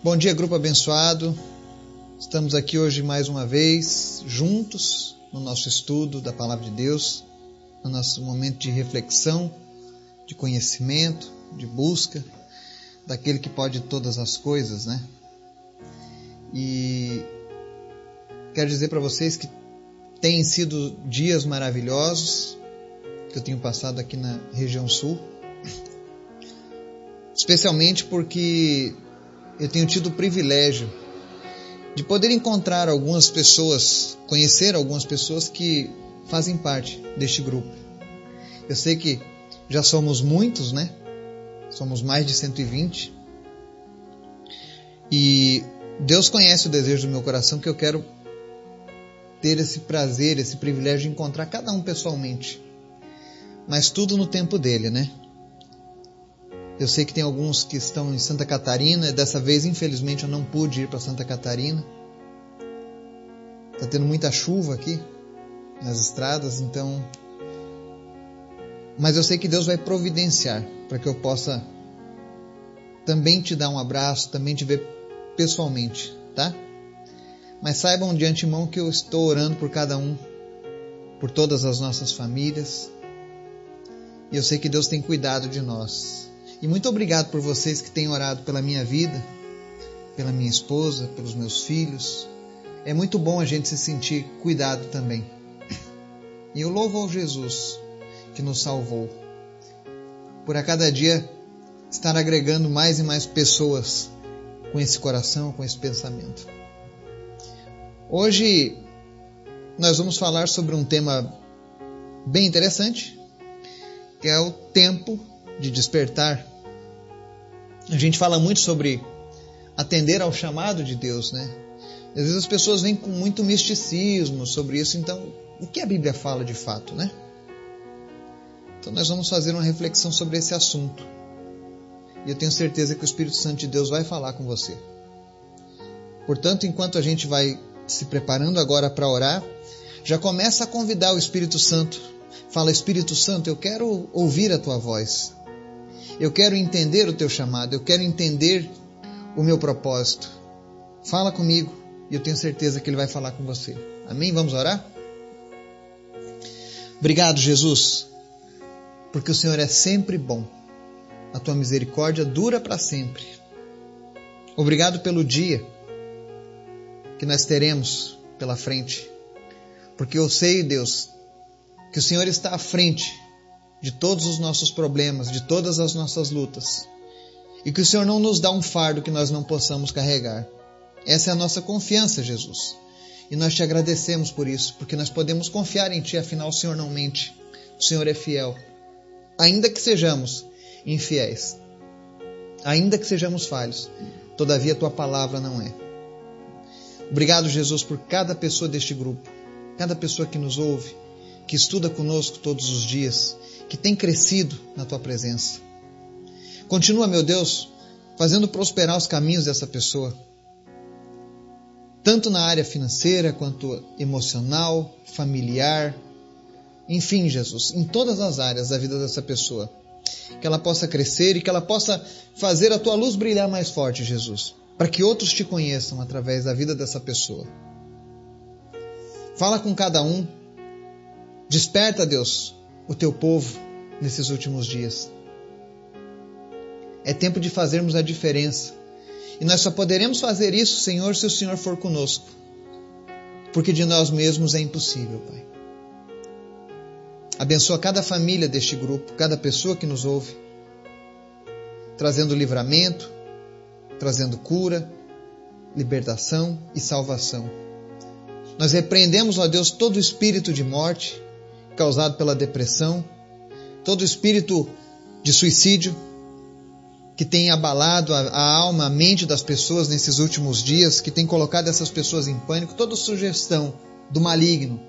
Bom dia, grupo abençoado. Estamos aqui hoje mais uma vez, juntos, no nosso estudo da Palavra de Deus, no nosso momento de reflexão, de conhecimento, de busca daquele que pode todas as coisas, né? E quero dizer para vocês que têm sido dias maravilhosos que eu tenho passado aqui na região sul, especialmente porque eu tenho tido o privilégio de poder encontrar algumas pessoas, conhecer algumas pessoas que fazem parte deste grupo. Eu sei que já somos muitos, né? Somos mais de 120. E Deus conhece o desejo do meu coração que eu quero ter esse prazer, esse privilégio de encontrar cada um pessoalmente. Mas tudo no tempo dele, né? Eu sei que tem alguns que estão em Santa Catarina. Dessa vez, infelizmente, eu não pude ir para Santa Catarina. Está tendo muita chuva aqui nas estradas, então. Mas eu sei que Deus vai providenciar para que eu possa também te dar um abraço, também te ver pessoalmente, tá? Mas saibam de antemão que eu estou orando por cada um, por todas as nossas famílias. E eu sei que Deus tem cuidado de nós. E muito obrigado por vocês que têm orado pela minha vida, pela minha esposa, pelos meus filhos. É muito bom a gente se sentir cuidado também. E eu louvo ao Jesus que nos salvou. Por a cada dia estar agregando mais e mais pessoas com esse coração, com esse pensamento. Hoje nós vamos falar sobre um tema bem interessante, que é o tempo de despertar. A gente fala muito sobre atender ao chamado de Deus, né? Às vezes as pessoas vêm com muito misticismo sobre isso, então o que a Bíblia fala de fato, né? Então nós vamos fazer uma reflexão sobre esse assunto. E eu tenho certeza que o Espírito Santo de Deus vai falar com você. Portanto, enquanto a gente vai se preparando agora para orar, já começa a convidar o Espírito Santo. Fala, Espírito Santo, eu quero ouvir a tua voz. Eu quero entender o teu chamado, eu quero entender o meu propósito. Fala comigo e eu tenho certeza que Ele vai falar com você. Amém? Vamos orar? Obrigado, Jesus, porque o Senhor é sempre bom. A tua misericórdia dura para sempre. Obrigado pelo dia que nós teremos pela frente, porque eu sei, Deus, que o Senhor está à frente de todos os nossos problemas, de todas as nossas lutas. E que o Senhor não nos dá um fardo que nós não possamos carregar. Essa é a nossa confiança, Jesus. E nós te agradecemos por isso, porque nós podemos confiar em Ti, afinal o Senhor não mente. O Senhor é fiel. Ainda que sejamos infiéis, ainda que sejamos falhos, todavia Tua palavra não é. Obrigado, Jesus, por cada pessoa deste grupo, cada pessoa que nos ouve, que estuda conosco todos os dias, que tem crescido na tua presença. Continua, meu Deus, fazendo prosperar os caminhos dessa pessoa, tanto na área financeira quanto emocional, familiar, enfim, Jesus, em todas as áreas da vida dessa pessoa. Que ela possa crescer e que ela possa fazer a tua luz brilhar mais forte, Jesus, para que outros te conheçam através da vida dessa pessoa. Fala com cada um, desperta, Deus, o teu povo nesses últimos dias. É tempo de fazermos a diferença. E nós só poderemos fazer isso, Senhor, se o Senhor for conosco. Porque de nós mesmos é impossível, Pai. Abençoa cada família deste grupo, cada pessoa que nos ouve, trazendo livramento, trazendo cura, libertação e salvação. Nós repreendemos, ó Deus, todo espírito de morte, causado pela depressão, todo espírito de suicídio que tem abalado a, a, alma, a mente das pessoas nesses últimos dias, que tem colocado essas pessoas em pânico, toda sugestão do maligno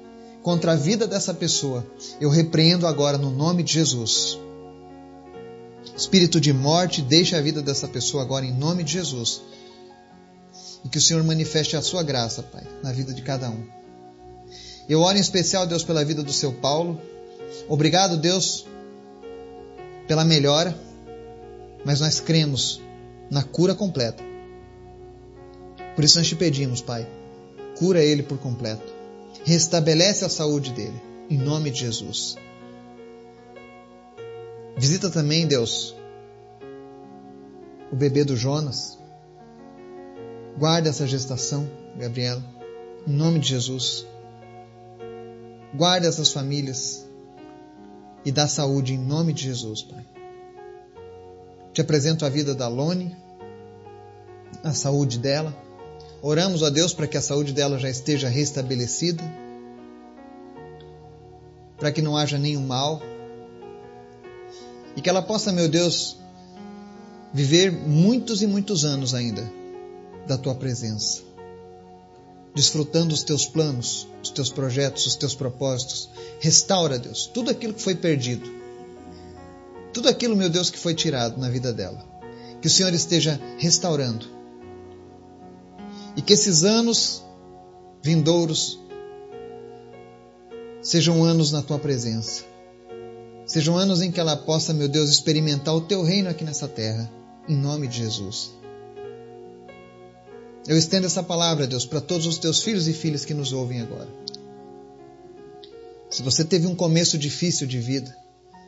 contra a vida dessa pessoa, eu repreendo agora no nome de Jesus. Espírito de morte, deixe a vida dessa pessoa agora em nome de Jesus. E que o Senhor manifeste a sua graça, Pai, na vida de cada um. Eu oro em especial, Deus, pela vida do seu Paulo. Obrigado, Deus, pela melhora, mas nós cremos na cura completa. Por isso nós te pedimos, Pai, cura ele por completo. Restabelece a saúde dele, em nome de Jesus. Visita também, Deus, o bebê do Jonas. Guarda essa gestação, Gabriela, em nome de Jesus. Guarda essas famílias e dá saúde em nome de Jesus, Pai. Te apresento a vida da Lone, a saúde dela. Oramos a Deus para que a saúde dela já esteja restabelecida, para que não haja nenhum mal e que ela possa, meu Deus, viver muitos e muitos anos ainda da tua presença, desfrutando os teus planos, os teus projetos, os teus propósitos. Restaura, Deus, tudo aquilo que foi perdido, tudo aquilo, meu Deus, que foi tirado na vida dela. Que o Senhor esteja restaurando e que esses anos vindouros sejam anos na tua presença. Sejam anos em que ela possa, meu Deus, experimentar o teu reino aqui nessa terra, em nome de Jesus. Eu estendo essa palavra, Deus, para todos os teus filhos e filhas que nos ouvem agora. Se você teve um começo difícil de vida,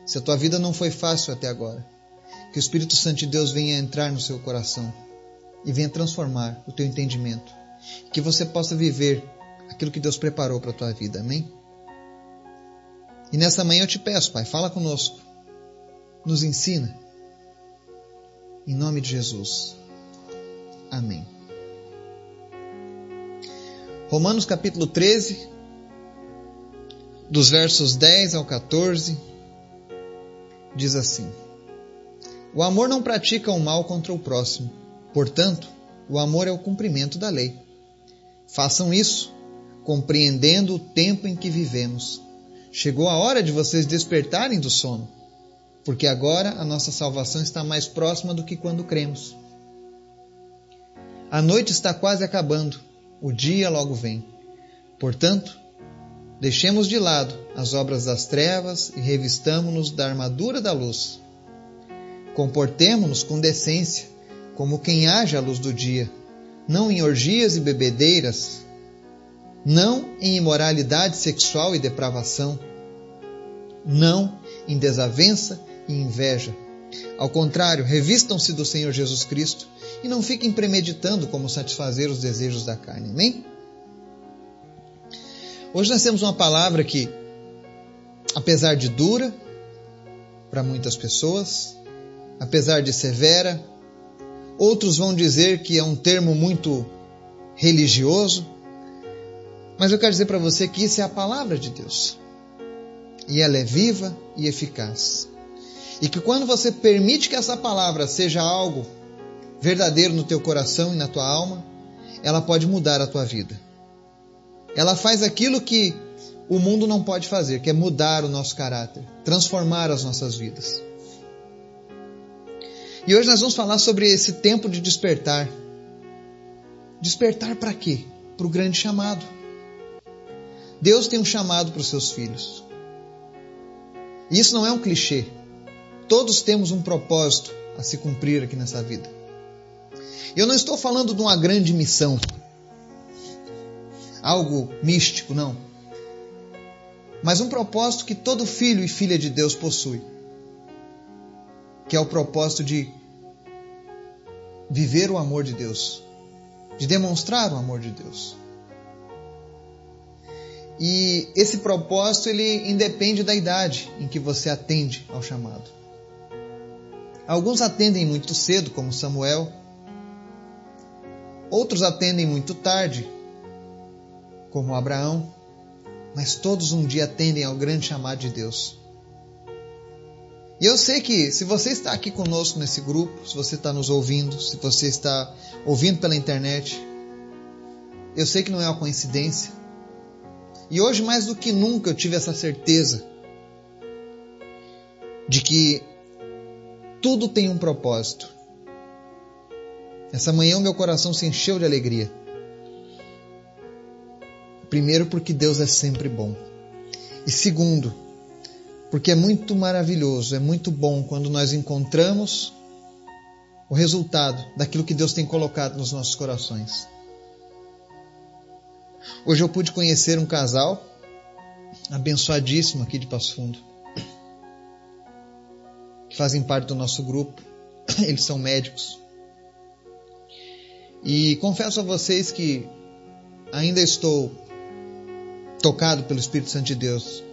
se a tua vida não foi fácil até agora, que o Espírito Santo de Deus venha entrar no seu coração e venha transformar o teu entendimento, que você possa viver aquilo que Deus preparou para a tua vida. Amém? E nessa manhã eu te peço, Pai, fala conosco. Nos ensina. Em nome de Jesus. Amém. Romanos capítulo 13, dos versos 10 ao 14, diz assim: O amor não pratica o mal contra o próximo. Portanto, o amor é o cumprimento da lei. Façam isso, compreendendo o tempo em que vivemos Chegou a hora de vocês despertarem do sono, porque agora a nossa salvação está mais próxima do que quando cremos. A noite está quase acabando, o dia logo vem. Portanto, deixemos de lado as obras das trevas e revistamo-nos da armadura da luz. Comportemo-nos com decência, como quem age à luz do dia, não em orgias e bebedeiras, não em imoralidade sexual e depravação, não em desavença e inveja. Ao contrário, revistam-se do Senhor Jesus Cristo e não fiquem premeditando como satisfazer os desejos da carne. Amém? Hoje nós temos uma palavra que, apesar de dura para muitas pessoas, apesar de severa, outros vão dizer que é um termo muito religioso, mas eu quero dizer para você que isso é a palavra de Deus. E ela é viva e eficaz. E que quando você permite que essa palavra seja algo verdadeiro no teu coração e na tua alma, ela pode mudar a tua vida. Ela faz aquilo que o mundo não pode fazer, que é mudar o nosso caráter, transformar as nossas vidas. E hoje nós vamos falar sobre esse tempo de despertar. Despertar para quê? Para o grande chamado. Deus tem um chamado para os seus filhos. E isso não é um clichê. Todos temos um propósito a se cumprir aqui nessa vida. Eu não estou falando de uma grande missão, algo místico, não. Mas um propósito que todo filho e filha de Deus possui, que é o propósito de viver o amor de Deus, de demonstrar o amor de Deus. E esse propósito ele independe da idade em que você atende ao chamado. Alguns atendem muito cedo, como Samuel. Outros atendem muito tarde, como Abraão. Mas todos um dia atendem ao grande chamado de Deus. E eu sei que se você está aqui conosco nesse grupo, se você está nos ouvindo, se você está ouvindo pela internet, eu sei que não é uma coincidência e hoje, mais do que nunca, eu tive essa certeza de que tudo tem um propósito. Essa manhã o meu coração se encheu de alegria. Primeiro, porque Deus é sempre bom. E segundo, porque é muito maravilhoso, é muito bom quando nós encontramos o resultado daquilo que Deus tem colocado nos nossos corações. Hoje eu pude conhecer um casal abençoadíssimo aqui de Passo Fundo, que fazem parte do nosso grupo. Eles são médicos. E confesso a vocês que ainda estou tocado pelo Espírito Santo de Deus,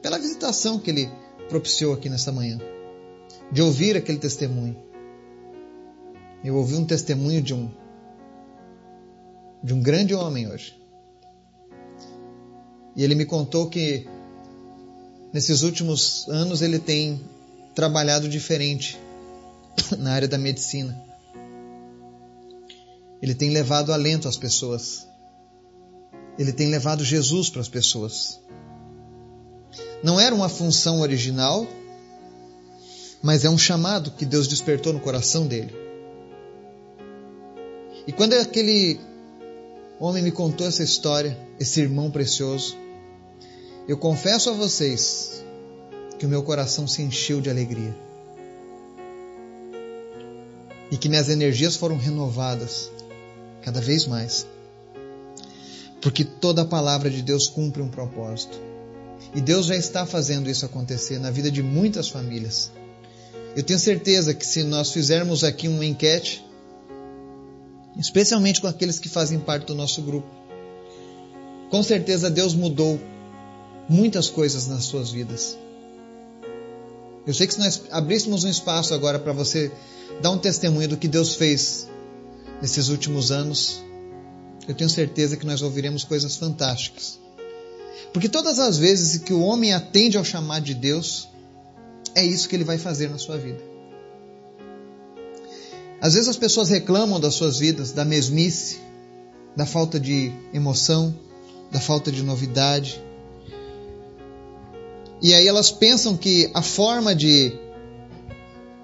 pela visitação que ele propiciou aqui nessa manhã, de ouvir aquele testemunho. Eu ouvi um testemunho de um de um grande homem hoje. E ele me contou que nesses últimos anos ele tem trabalhado diferente na área da medicina. Ele tem levado alento às pessoas. Ele tem levado Jesus para as pessoas. Não era uma função original, mas é um chamado que Deus despertou no coração dele. E quando aquele homem me contou essa história, esse irmão precioso, eu confesso a vocês que o meu coração se encheu de alegria. E que minhas energias foram renovadas cada vez mais. Porque toda a palavra de Deus cumpre um propósito. E Deus já está fazendo isso acontecer na vida de muitas famílias. Eu tenho certeza que se nós fizermos aqui uma enquete, especialmente com aqueles que fazem parte do nosso grupo. Com certeza Deus mudou muitas coisas nas suas vidas. Eu sei que se nós abríssemos um espaço agora para você dar um testemunho do que Deus fez nesses últimos anos, eu tenho certeza que nós ouviremos coisas fantásticas. Porque todas as vezes que o homem atende ao chamado de Deus, é isso que ele vai fazer na sua vida. Às vezes as pessoas reclamam das suas vidas, da mesmice, da falta de emoção, da falta de novidade. E aí elas pensam que a forma de,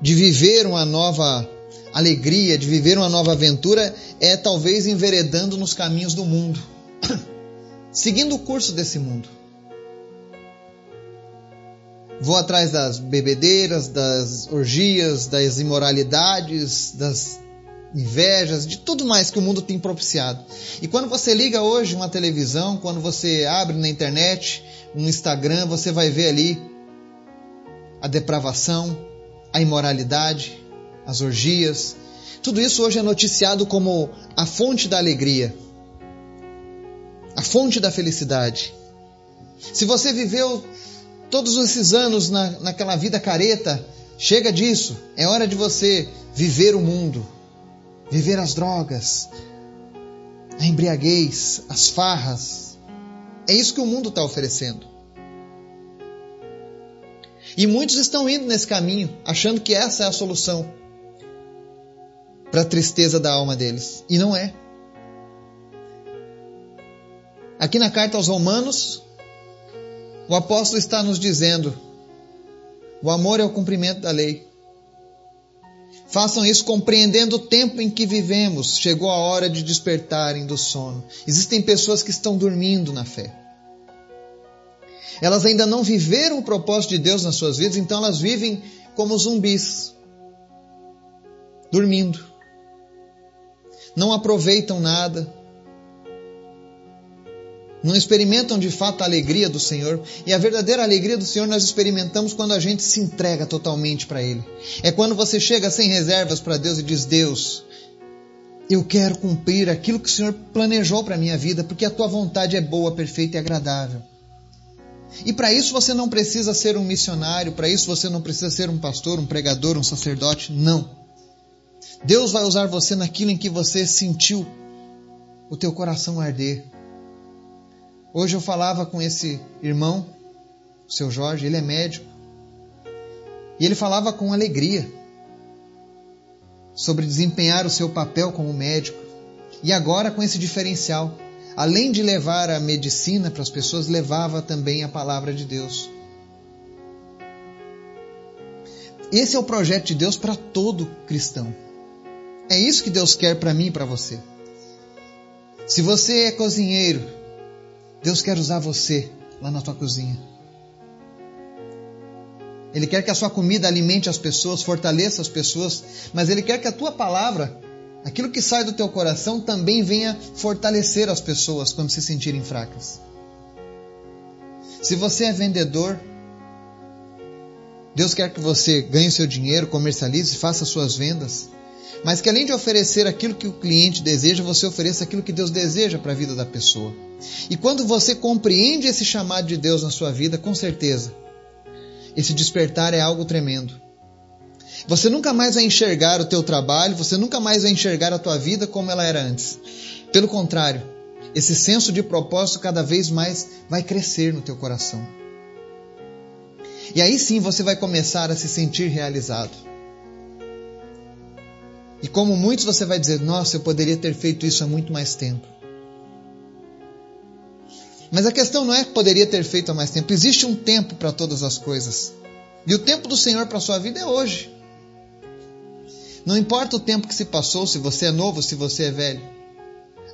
de viver uma nova alegria, de viver uma nova aventura, é talvez enveredando nos caminhos do mundo, seguindo o curso desse mundo. Vou atrás das bebedeiras, das orgias, das imoralidades, das invejas, de tudo mais que o mundo tem propiciado. E quando você liga hoje uma televisão, quando você abre na internet, no Instagram, você vai ver ali a depravação, a imoralidade, as orgias. Tudo isso hoje é noticiado como a fonte da alegria, a fonte da felicidade. Se você viveu todos esses anos na, naquela vida careta, chega disso. É hora de você viver o mundo, viver as drogas, a embriaguez, as farras. É isso que o mundo está oferecendo. E muitos estão indo nesse caminho, achando que essa é a solução para a tristeza da alma deles. E não é. Aqui na carta aos Romanos, o apóstolo está nos dizendo: o amor é o cumprimento da lei. Façam isso compreendendo o tempo em que vivemos. Chegou a hora de despertarem do sono. Existem pessoas que estão dormindo na fé. Elas ainda não viveram o propósito de Deus nas suas vidas, então elas vivem como zumbis, dormindo. Não aproveitam nada, não experimentam de fato a alegria do Senhor. E a verdadeira alegria do Senhor nós experimentamos quando a gente se entrega totalmente para Ele. É quando você chega sem reservas para Deus e diz: Deus, eu quero cumprir aquilo que o Senhor planejou para a minha vida, porque a tua vontade é boa, perfeita e agradável. E para isso você não precisa ser um missionário, para isso você não precisa ser um pastor, um pregador, um sacerdote, não. Deus vai usar você naquilo em que você sentiu o teu coração arder Hoje eu falava com esse irmão, o seu Jorge, ele é médico, e ele falava com alegria sobre desempenhar o seu papel como médico. E agora com esse diferencial, além de levar a medicina para as pessoas, levava também a palavra de Deus. Esse é o projeto de Deus para todo cristão. É isso que Deus quer para mim e para você. Se você é cozinheiro, Deus quer usar você lá na tua cozinha. Ele quer que a sua comida alimente as pessoas, fortaleça as pessoas, mas Ele quer que a tua palavra aquilo que sai do teu coração também venha fortalecer as pessoas quando se sentirem fracas. Se você é vendedor, Deus quer que você ganhe seu dinheiro, comercialize, faça suas vendas, mas que além de oferecer aquilo que o cliente deseja, você ofereça aquilo que Deus deseja para a vida da pessoa. E quando você compreende esse chamado de Deus na sua vida, com certeza, esse despertar é algo tremendo. Você nunca mais vai enxergar o teu trabalho, você nunca mais vai enxergar a tua vida como ela era antes. Pelo contrário, esse senso de propósito cada vez mais vai crescer no teu coração. E aí sim você vai começar a se sentir realizado. E como muitos você vai dizer: Nossa, eu poderia ter feito isso há muito mais tempo. Mas a questão não é que poderia ter feito há mais tempo. Existe um tempo para todas as coisas. E o tempo do Senhor para a sua vida é hoje. Não importa o tempo que se passou, se você é novo, se você é velho.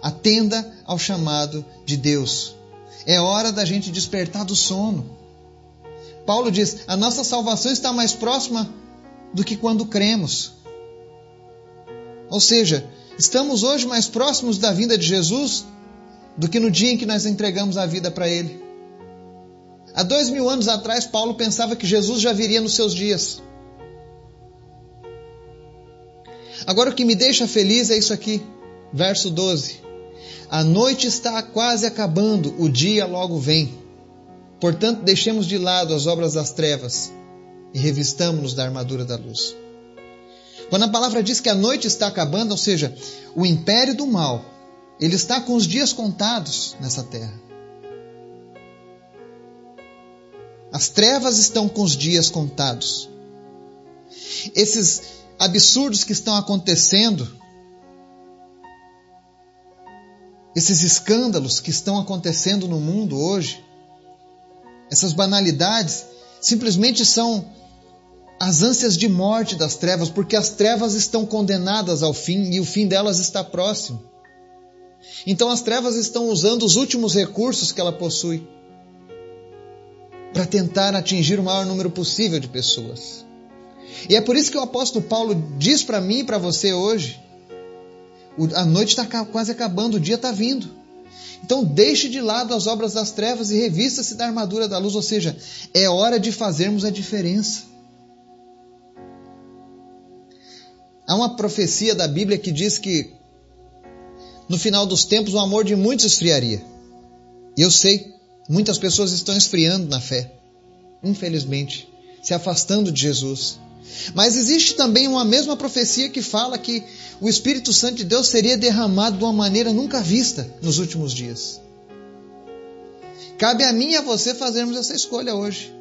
Atenda ao chamado de Deus. É hora da gente despertar do sono. Paulo diz: a nossa salvação está mais próxima do que quando cremos. Ou seja, estamos hoje mais próximos da vinda de Jesus do que no dia em que nós entregamos a vida para Ele. Há dois mil anos atrás, Paulo pensava que Jesus já viria nos seus dias. Agora, o que me deixa feliz é isso aqui, verso 12. A noite está quase acabando, o dia logo vem. Portanto, deixemos de lado as obras das trevas e revistamos-nos da armadura da luz. Quando a palavra diz que a noite está acabando, ou seja, o império do mal, ele está com os dias contados nessa terra. As trevas estão com os dias contados. Esses absurdos que estão acontecendo, esses escândalos que estão acontecendo no mundo hoje, essas banalidades, simplesmente são as ânsias de morte das trevas, porque as trevas estão condenadas ao fim e o fim delas está próximo. Então as trevas estão usando os últimos recursos que ela possui para tentar atingir o maior número possível de pessoas. E é por isso que o apóstolo Paulo diz para mim e para você hoje: a noite está quase acabando, o dia está vindo. Então deixe de lado as obras das trevas e revista-se da armadura da luz, ou seja, é hora de fazermos a diferença. Há uma profecia da Bíblia que diz que no final dos tempos o amor de muitos esfriaria. E eu sei, muitas pessoas estão esfriando na fé, infelizmente, se afastando de Jesus. Mas existe também uma mesma profecia que fala que o Espírito Santo de Deus seria derramado de uma maneira nunca vista nos últimos dias. Cabe a mim e a você fazermos essa escolha hoje.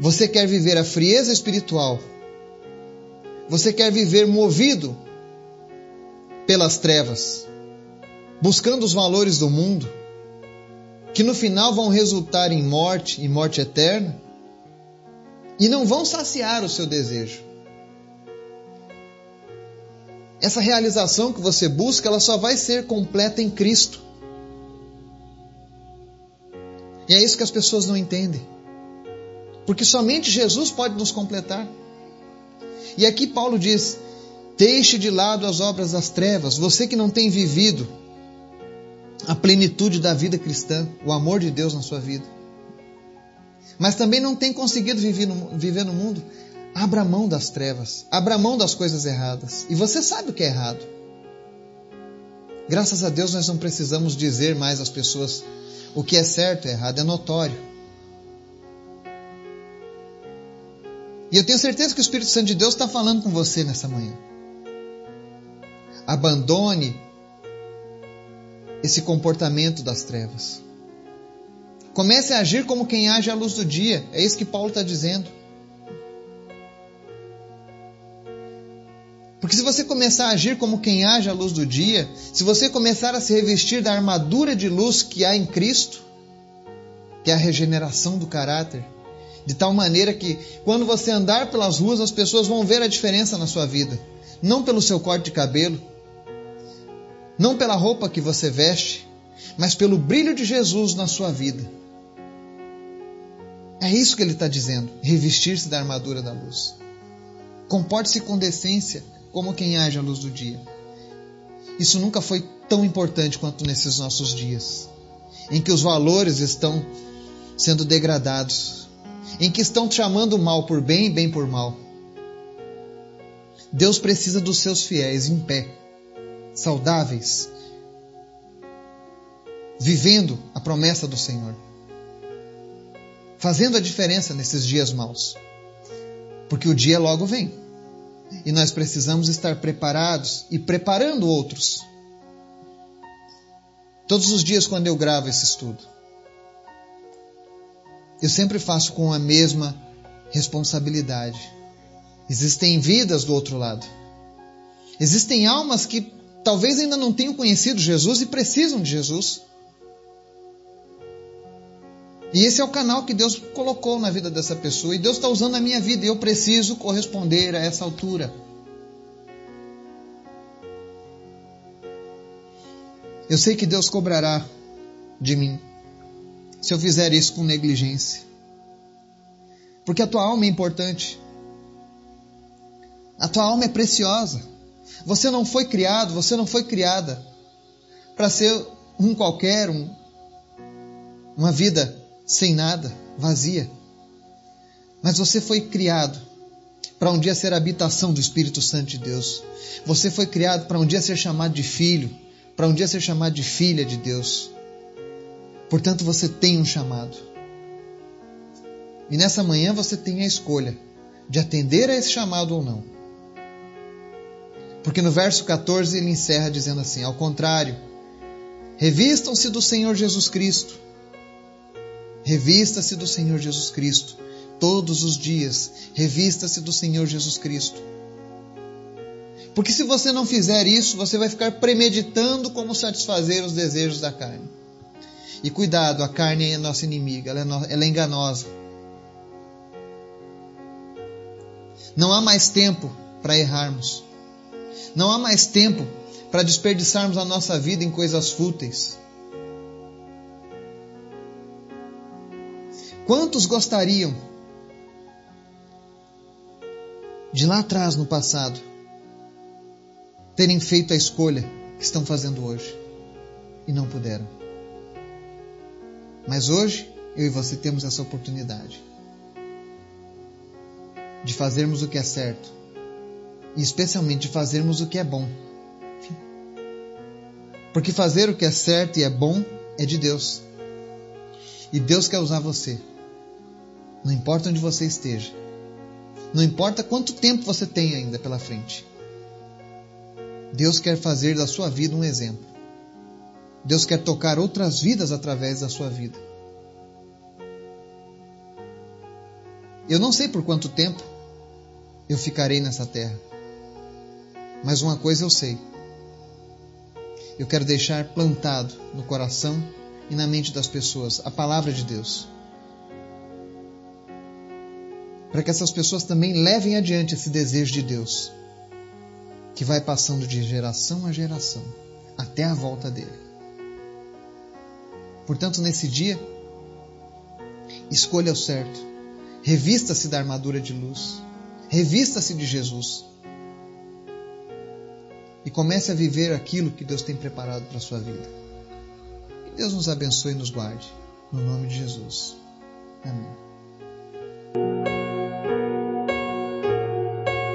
Você quer viver a frieza espiritual você quer viver movido pelas trevas, buscando os valores do mundo, que no final vão resultar em morte e morte eterna, e não vão saciar o seu desejo. Essa realização que você busca, ela só vai ser completa em Cristo. E é isso que as pessoas não entendem. Porque somente Jesus pode nos completar. E aqui Paulo diz: deixe de lado as obras das trevas, você que não tem vivido a plenitude da vida cristã, o amor de Deus na sua vida, mas também não tem conseguido viver no, viver no mundo, abra mão das trevas, abra mão das coisas erradas. E você sabe o que é errado. Graças a Deus nós não precisamos dizer mais às pessoas o que é certo e errado, é notório. E eu tenho certeza que o Espírito Santo de Deus está falando com você nessa manhã. Abandone esse comportamento das trevas. Comece a agir como quem age à luz do dia. É isso que Paulo está dizendo. Porque se você começar a agir como quem age à luz do dia, se você começar a se revestir da armadura de luz que há em Cristo, que é a regeneração do caráter, de tal maneira que, quando você andar pelas ruas, as pessoas vão ver a diferença na sua vida. Não pelo seu corte de cabelo, não pela roupa que você veste, mas pelo brilho de Jesus na sua vida. É isso que ele está dizendo: revestir-se da armadura da luz. Comporte-se com decência como quem age à luz do dia. Isso nunca foi tão importante quanto nesses nossos dias, em que os valores estão sendo degradados, em que estão chamando mal por bem e bem por mal. Deus precisa dos seus fiéis em pé, saudáveis, vivendo a promessa do Senhor, fazendo a diferença nesses dias maus, porque o dia logo vem e nós precisamos estar preparados e preparando outros. Todos os dias, quando eu gravo esse estudo, eu sempre faço com a mesma responsabilidade. Existem vidas do outro lado. Existem almas que talvez ainda não tenham conhecido Jesus e precisam de Jesus. E esse é o canal que Deus colocou na vida dessa pessoa. E Deus está usando a minha vida e eu preciso corresponder a essa altura. Eu sei que Deus cobrará de mim se eu fizer isso com negligência. Porque a tua alma é importante. A tua alma é preciosa. Você não foi criado, você não foi criada para ser um qualquer, um, uma vida sem nada, vazia. Mas você foi criado para um dia ser habitação do Espírito Santo de Deus. Você foi criado para um dia ser chamado de filho, para um dia ser chamado de filha de Deus. Portanto, você tem um chamado. E nessa manhã você tem a escolha de atender a esse chamado ou não. Porque no verso 14 ele encerra dizendo assim: Ao contrário, revistam-se do Senhor Jesus Cristo Revista-se do Senhor Jesus Cristo. Todos os dias, revista-se do Senhor Jesus Cristo. Porque se você não fizer isso, você vai ficar premeditando como satisfazer os desejos da carne. E cuidado, a carne é nossa inimiga, ela é, no, ela é enganosa. Não há mais tempo para errarmos. Não há mais tempo para desperdiçarmos a nossa vida em coisas fúteis. Quantos gostariam de lá atrás, no passado, terem feito a escolha que estão fazendo hoje e não puderam? Mas hoje, eu e você temos essa oportunidade de fazermos o que é certo e, especialmente, de fazermos o que é bom. Porque fazer o que é certo e é bom é de Deus. E Deus quer usar você não importa onde você esteja. Não importa quanto tempo você tem ainda pela frente. Deus quer fazer da sua vida um exemplo. Deus quer tocar outras vidas através da sua vida. Eu não sei por quanto tempo eu ficarei nessa terra. Mas uma coisa eu sei. Eu quero deixar plantado no coração e na mente das pessoas a palavra de Deus para que essas pessoas também levem adiante esse desejo de Deus, que vai passando de geração a geração até a volta dele. Portanto, nesse dia, escolha o certo, revista-se da armadura de luz, revista-se de Jesus e comece a viver aquilo que Deus tem preparado para a sua vida. Que Deus nos abençoe e nos guarde. No nome de Jesus. Amém.